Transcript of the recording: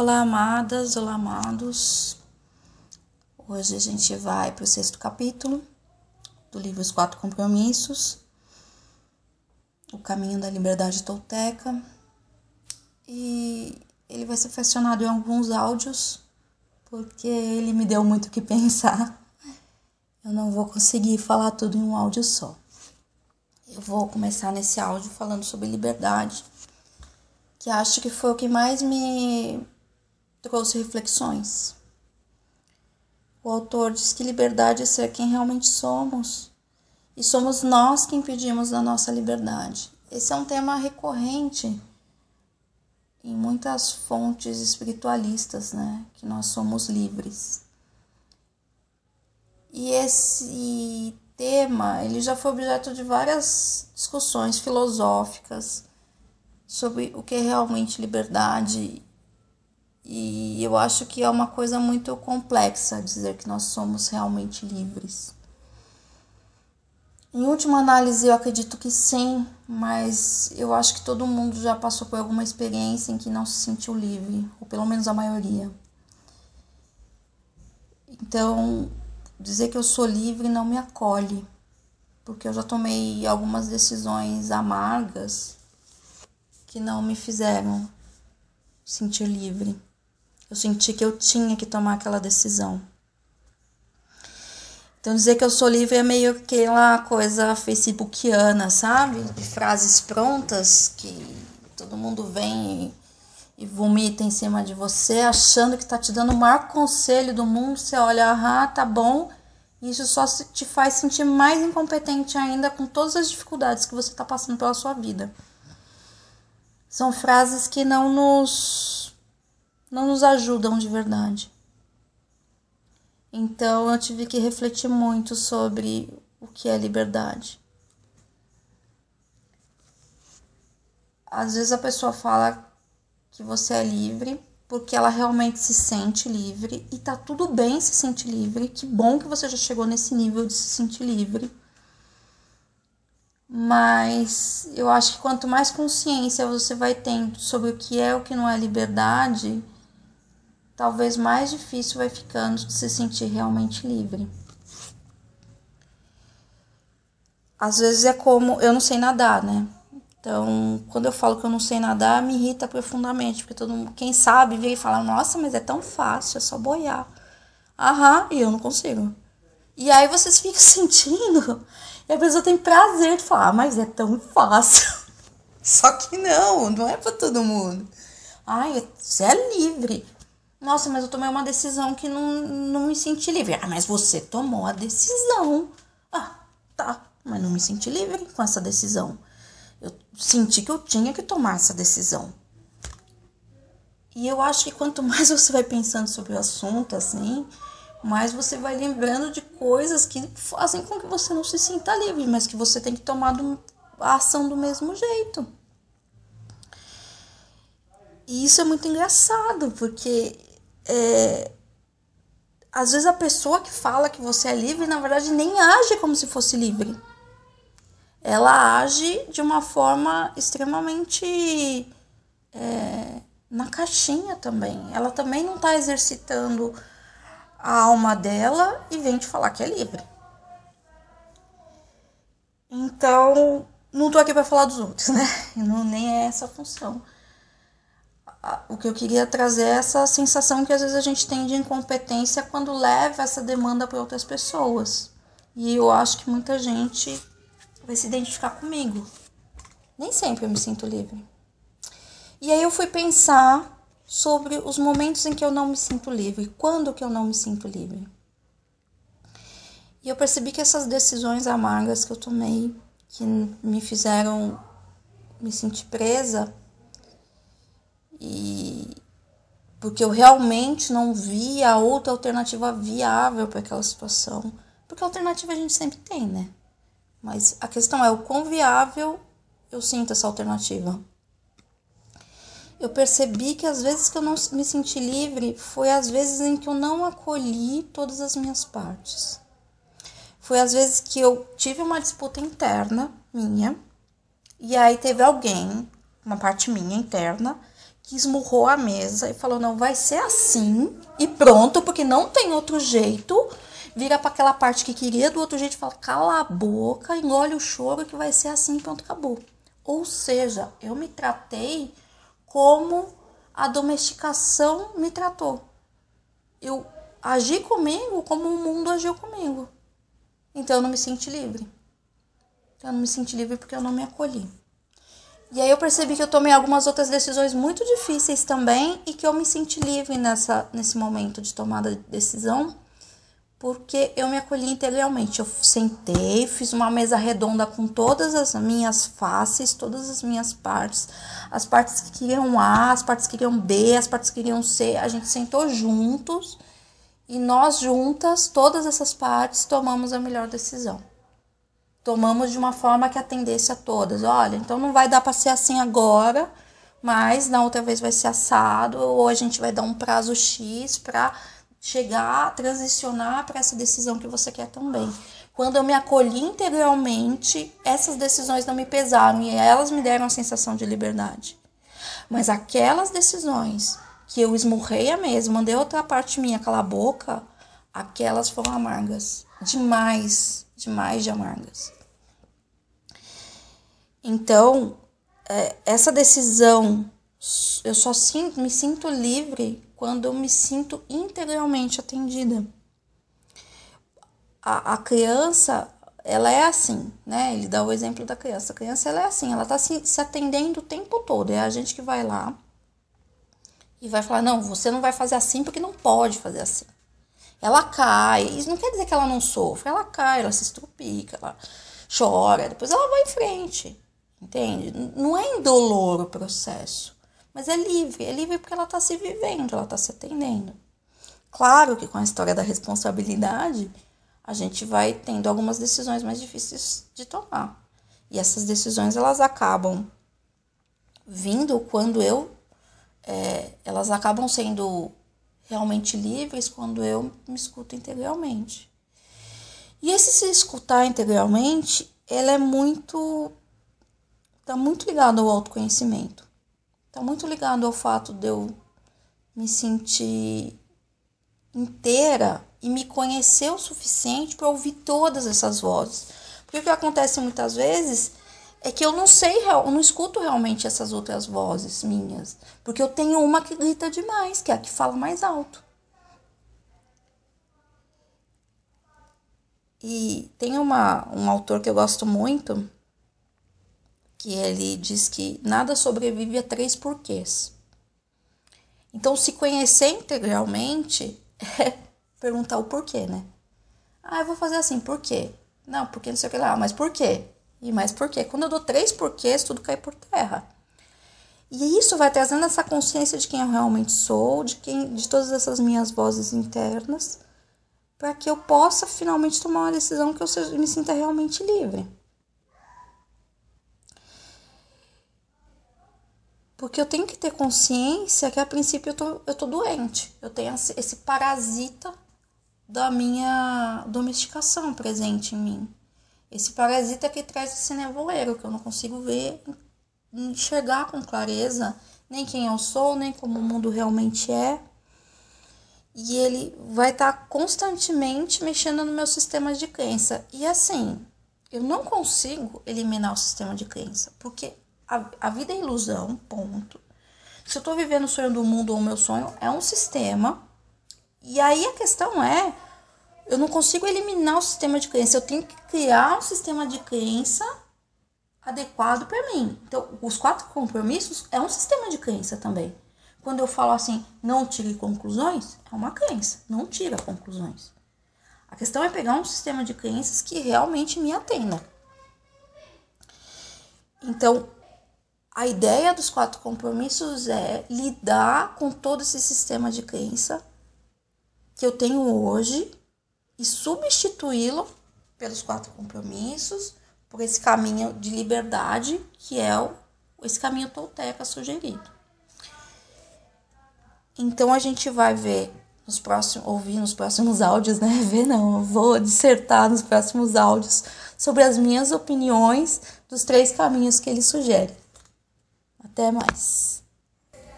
Olá, amadas, olá, amados. Hoje a gente vai para o sexto capítulo do livro Os Quatro Compromissos, O Caminho da Liberdade Tolteca. E ele vai ser fracionado em alguns áudios, porque ele me deu muito o que pensar. Eu não vou conseguir falar tudo em um áudio só. Eu vou começar nesse áudio falando sobre liberdade, que acho que foi o que mais me trouxe reflexões. O autor diz que liberdade é ser quem realmente somos e somos nós quem pedimos a nossa liberdade. Esse é um tema recorrente em muitas fontes espiritualistas, né? Que nós somos livres. E esse tema, ele já foi objeto de várias discussões filosóficas sobre o que é realmente liberdade e eu acho que é uma coisa muito complexa dizer que nós somos realmente livres. Em última análise, eu acredito que sim, mas eu acho que todo mundo já passou por alguma experiência em que não se sentiu livre, ou pelo menos a maioria. Então, dizer que eu sou livre não me acolhe, porque eu já tomei algumas decisões amargas que não me fizeram sentir livre. Eu senti que eu tinha que tomar aquela decisão. Então, dizer que eu sou livre é meio aquela coisa facebookiana, sabe? De frases prontas que todo mundo vem e, vomita em cima de você, achando que tá te dando o maior conselho do mundo. Você olha, ah, tá bom. Isso só te faz sentir mais incompetente ainda com todas as dificuldades que você está passando pela sua vida. São frases que não nos não nos ajudam de verdade. Então eu tive que refletir muito sobre o que é liberdade. Às vezes a pessoa fala que você é livre porque ela realmente se sente livre e tá tudo bem se sentir livre. Que bom que você já chegou nesse nível de se sentir livre. Mas eu acho que quanto mais consciência você vai tendo sobre o que é o que não é liberdade, talvez mais difícil vai ficando de se sentir realmente livre. Às vezes é como eu não sei nadar, né? Então, quando eu falo que eu não sei nadar, me irrita profundamente, porque todo mundo, quem sabe, vem e fala: "Nossa, mas é tão fácil, é só boiar". Aham, e eu não consigo. E aí vocês ficam sentindo, e a pessoa tem prazer de falar: ah, "Mas é tão fácil". Só que não, não é para todo mundo. Ai, você é livre. Nossa, mas eu tomei uma decisão que não, não me senti livre. Ah, mas você tomou a decisão. Ah, tá. Mas não me senti livre com essa decisão. Eu senti que eu tinha que tomar essa decisão. E eu acho que quanto mais você vai pensando sobre o assunto, assim, mais você vai lembrando de coisas que fazem com que você não se sinta livre, mas que você tem que tomar a ação do mesmo jeito. E isso é muito engraçado, porque é, às vezes a pessoa que fala que você é livre, na verdade, nem age como se fosse livre. Ela age de uma forma extremamente é, na caixinha também. Ela também não está exercitando a alma dela e vem te falar que é livre. Então, não tô aqui para falar dos outros, né? Não, nem é essa a função o que eu queria trazer é essa sensação que às vezes a gente tem de incompetência quando leva essa demanda para outras pessoas. E eu acho que muita gente vai se identificar comigo. Nem sempre eu me sinto livre. E aí eu fui pensar sobre os momentos em que eu não me sinto livre, quando que eu não me sinto livre. E eu percebi que essas decisões amargas que eu tomei, que me fizeram me sentir presa, e porque eu realmente não via outra alternativa viável para aquela situação. Porque alternativa a gente sempre tem, né? Mas a questão é o quão viável eu sinto essa alternativa. Eu percebi que as vezes que eu não me senti livre foi as vezes em que eu não acolhi todas as minhas partes. Foi as vezes que eu tive uma disputa interna minha, e aí teve alguém, uma parte minha interna, que esmurrou a mesa e falou: não, vai ser assim e pronto, porque não tem outro jeito. Vira para aquela parte que queria do outro jeito e fala: cala a boca, engole o choro que vai ser assim pronto, acabou. Ou seja, eu me tratei como a domesticação me tratou. Eu agi comigo como o mundo agiu comigo. Então eu não me senti livre. Então, eu não me senti livre porque eu não me acolhi. E aí eu percebi que eu tomei algumas outras decisões muito difíceis também e que eu me senti livre nessa, nesse momento de tomada de decisão, porque eu me acolhi integralmente. Eu sentei, fiz uma mesa redonda com todas as minhas faces, todas as minhas partes, as partes que queriam A, as partes que queriam B, as partes que queriam C. A gente sentou juntos e nós juntas, todas essas partes, tomamos a melhor decisão tomamos de uma forma que atendesse a todas. Olha, então não vai dar para ser assim agora, mas na outra vez vai ser assado, ou a gente vai dar um prazo X para chegar, transicionar para essa decisão que você quer também. Quando eu me acolhi integralmente, essas decisões não me pesaram e elas me deram a sensação de liberdade. Mas aquelas decisões que eu esmurrei a mesa, mandei outra parte minha calar a boca, aquelas foram amargas. Demais, demais de amargas. Então, é, essa decisão, eu só sinto, me sinto livre quando eu me sinto integralmente atendida. A, a criança, ela é assim, né? Ele dá o exemplo da criança. A criança, ela é assim, ela tá se, se atendendo o tempo todo. É a gente que vai lá e vai falar: não, você não vai fazer assim porque não pode fazer assim. Ela cai, isso não quer dizer que ela não sofre, ela cai, ela se estrupica, ela chora, depois ela vai em frente. Entende? Não é indolor o processo, mas é livre. É livre porque ela está se vivendo, ela está se atendendo. Claro que com a história da responsabilidade, a gente vai tendo algumas decisões mais difíceis de tomar. E essas decisões elas acabam vindo quando eu. É, elas acabam sendo realmente livres quando eu me escuto integralmente. E esse se escutar integralmente, ela é muito está muito ligado ao autoconhecimento. Está muito ligado ao fato de eu me sentir inteira e me conhecer o suficiente para ouvir todas essas vozes. Porque o que acontece muitas vezes é que eu não sei, eu não escuto realmente essas outras vozes minhas, porque eu tenho uma que grita demais, que é a que fala mais alto. E tem uma, um autor que eu gosto muito, que ele diz que nada sobrevive a três porquês. Então, se conhecer integralmente é perguntar o porquê, né? Ah, eu vou fazer assim, por quê? Não, porque não sei o que lá, mas por quê? E mais por quê? Quando eu dou três porquês, tudo cai por terra. E isso vai trazendo essa consciência de quem eu realmente sou, de quem, de todas essas minhas vozes internas, para que eu possa finalmente tomar uma decisão que eu seja, me sinta realmente livre. Porque eu tenho que ter consciência que a princípio eu tô, eu tô doente. Eu tenho esse parasita da minha domesticação presente em mim. Esse parasita que traz esse nevoeiro, que eu não consigo ver, enxergar com clareza nem quem eu sou, nem como o mundo realmente é. E ele vai estar tá constantemente mexendo no meu sistema de crença. E assim, eu não consigo eliminar o sistema de crença, porque a, a vida é ilusão, ponto. Se eu tô vivendo o sonho do mundo ou o meu sonho, é um sistema. E aí a questão é, eu não consigo eliminar o sistema de crença, eu tenho que criar um sistema de crença adequado para mim. Então, os quatro compromissos é um sistema de crença também. Quando eu falo assim, não tire conclusões, é uma crença, não tira conclusões. A questão é pegar um sistema de crenças que realmente me atenda. Então, a ideia dos quatro compromissos é lidar com todo esse sistema de crença que eu tenho hoje e substituí-lo pelos quatro compromissos, por esse caminho de liberdade que é o, esse caminho tolteca sugerido. Então a gente vai ver nos próximos, ouvir nos próximos áudios, né? Ver não, eu vou dissertar nos próximos áudios sobre as minhas opiniões dos três caminhos que ele sugere. Até mais.